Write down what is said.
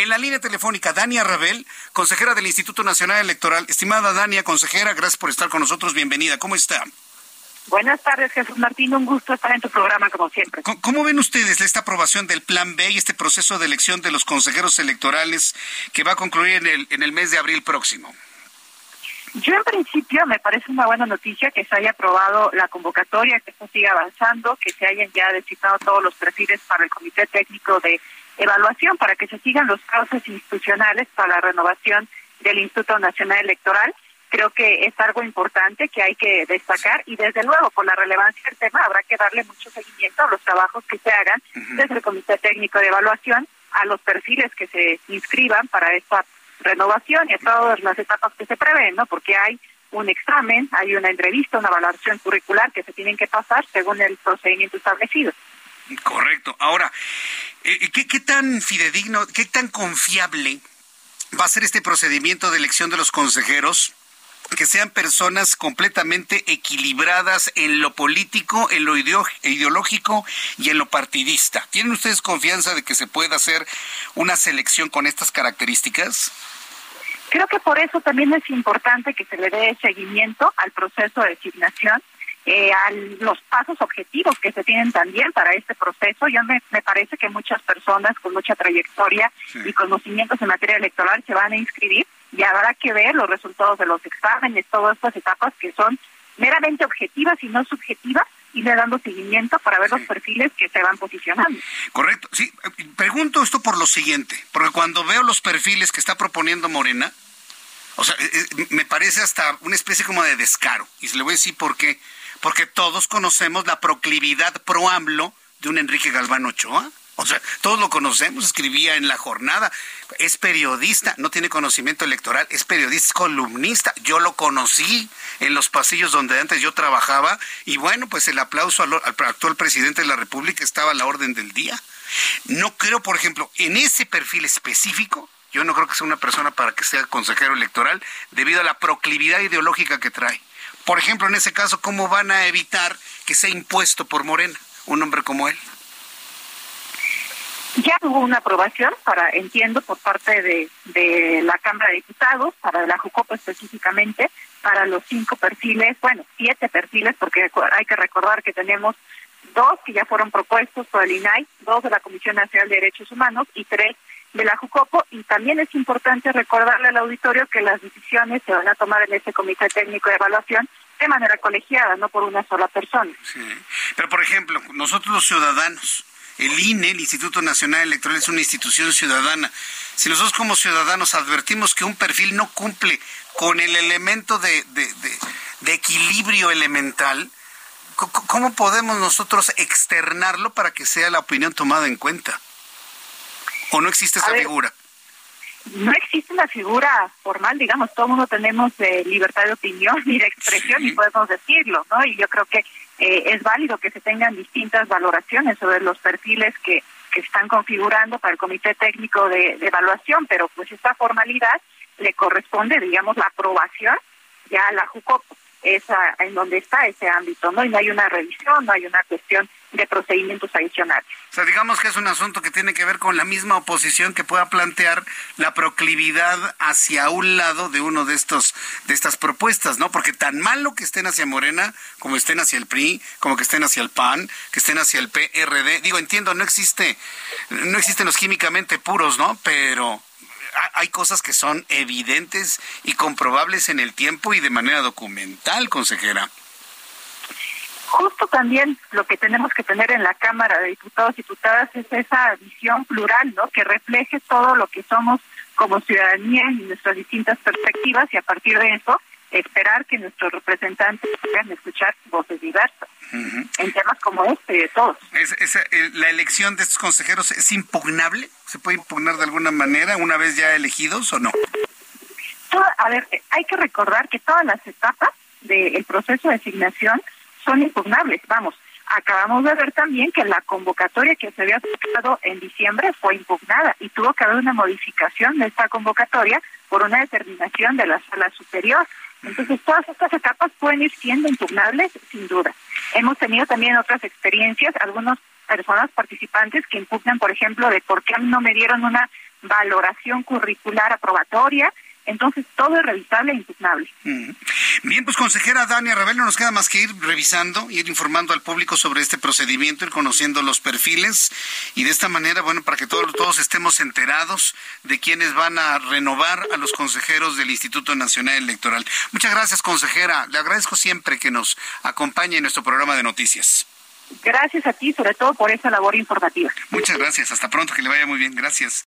En la línea telefónica, Dania Rabel, consejera del Instituto Nacional Electoral. Estimada Dania, consejera, gracias por estar con nosotros. Bienvenida. ¿Cómo está? Buenas tardes, Jesús Martín. Un gusto estar en tu programa, como siempre. ¿Cómo, ven ustedes esta aprobación del Plan B y este proceso de elección de los consejeros electorales que va a concluir en el, en el mes de abril próximo? Yo en principio me parece una buena noticia que se haya aprobado la convocatoria, que esto siga avanzando, que se hayan ya designado todos los perfiles para el Comité Técnico de Evaluación, para que se sigan los cauces institucionales para la renovación del Instituto Nacional Electoral. Creo que es algo importante que hay que destacar y desde luego por la relevancia del tema habrá que darle mucho seguimiento a los trabajos que se hagan desde el Comité Técnico de Evaluación a los perfiles que se inscriban para esta renovación y a todas las etapas que se prevén, ¿no? Porque hay un examen, hay una entrevista, una evaluación curricular que se tienen que pasar según el procedimiento establecido. Correcto. Ahora, eh, ¿qué, ¿qué tan fidedigno, qué tan confiable va a ser este procedimiento de elección de los consejeros? Que sean personas completamente equilibradas en lo político, en lo ideológico y en lo partidista. ¿Tienen ustedes confianza de que se pueda hacer una selección con estas características? Creo que por eso también es importante que se le dé seguimiento al proceso de designación, eh, a los pasos objetivos que se tienen también para este proceso. Yo me, me parece que muchas personas con mucha trayectoria y conocimientos en materia electoral se van a inscribir y habrá que ver los resultados de los exámenes, todas estas etapas que son meramente objetivas y no subjetivas, y le dando seguimiento para ver los perfiles que se van posicionando. Correcto. Sí, pregunto esto por lo siguiente, porque cuando veo los perfiles que está proponiendo Morena, o sea, eh, eh, me parece hasta una especie como de descaro. Y se le voy a decir por qué. Porque todos conocemos la proclividad pro AMLO de un Enrique Galván Ochoa. O sea, todos lo conocemos, escribía en la jornada, es periodista, no tiene conocimiento electoral, es periodista, es columnista. Yo lo conocí en los pasillos donde antes yo trabajaba y bueno, pues el aplauso al, actual presidente de la República estaba a la orden del día. No creo, por ejemplo, en ese perfil específico, yo no creo que sea una persona para que sea consejero electoral debido a la proclividad ideológica que trae. Por ejemplo, en ese caso, ¿cómo van a evitar que sea impuesto por Morena un hombre como él? Ya hubo una aprobación, para entiendo, por parte de, de la Cámara de Diputados, para la JUCOPO específicamente, para los cinco perfiles, bueno, siete perfiles, porque hay que recordar que tenemos dos que ya fueron propuestos por el INAI, dos de la Comisión Nacional de Derechos Humanos y tres de la JUCOPO. Y también es importante recordarle al auditorio que las decisiones se van a tomar en este Comité Técnico de Evaluación de manera colegiada, no por una sola persona. Sí. Pero, por ejemplo, nosotros los ciudadanos, el INE, el Instituto Nacional Electoral, es una institución ciudadana. Si nosotros como ciudadanos advertimos que un perfil no cumple con el elemento de, de, equilibrio elemental, ¿cómo podemos nosotros externarlo para que sea la opinión tomada en cuenta? ¿O no existe esa figura? no existe una figura formal, digamos, todo el mundo tenemos eh, libertad de opinión y de expresión y podemos decirlo, ¿no? Y yo creo que eh, es válido que se tengan distintas valoraciones sobre los perfiles que, que están configurando para el Comité Técnico de, Evaluación, pero pues esta formalidad le corresponde, digamos, la aprobación ya a la JUCOP, esa, en donde está ese ámbito, ¿no? Y no hay una revisión, no hay una cuestión de procedimientos adicionales. O sea, digamos que es un asunto que tiene que ver con la misma oposición que pueda plantear la proclividad hacia un lado de uno de estos de estas propuestas, ¿no? Porque tan malo que estén hacia Morena, como estén hacia el PRI, como que estén hacia el PAN, que estén hacia el PRD. Digo, entiendo, no existe no existen los químicamente puros, ¿no? Pero hay cosas que son evidentes y comprobables en el tiempo y de manera documental, consejera justo también lo que tenemos que tener en la Cámara de Diputados y Diputadas es esa visión plural, ¿no? Que refleje todo lo que somos como ciudadanía y nuestras distintas perspectivas y a partir de eso esperar que nuestros representantes puedan escuchar voces diversas en temas como este de todos. ¿La elección de estos consejeros es impugnable? ¿Se puede impugnar de alguna manera una vez ya elegidos o no? a ver, hay que recordar que todas las etapas del proceso de asignación son impugnables. Vamos, acabamos de ver también que la convocatoria que se había dado en diciembre fue impugnada y tuvo que haber una modificación de esta convocatoria por una determinación de la sala superior. Entonces, todas estas etapas pueden ir siendo impugnables, sin duda. Hemos tenido también otras experiencias, algunas personas participantes que impugnan, por ejemplo, de por qué no me dieron una valoración curricular aprobatoria entonces, todo es revisable e impugnable. Bien, pues consejera Dania Rebel, no nos queda más que ir revisando, ir informando al público sobre este procedimiento, ir conociendo los perfiles y de esta manera, bueno, para que todos, todos estemos enterados de quiénes van a renovar a los consejeros del Instituto Nacional Electoral. Muchas gracias, consejera. Le agradezco siempre que nos acompañe en nuestro programa de noticias. Gracias a ti, sobre todo por esa labor informativa. Muchas gracias. Hasta pronto, que le vaya muy bien. Gracias.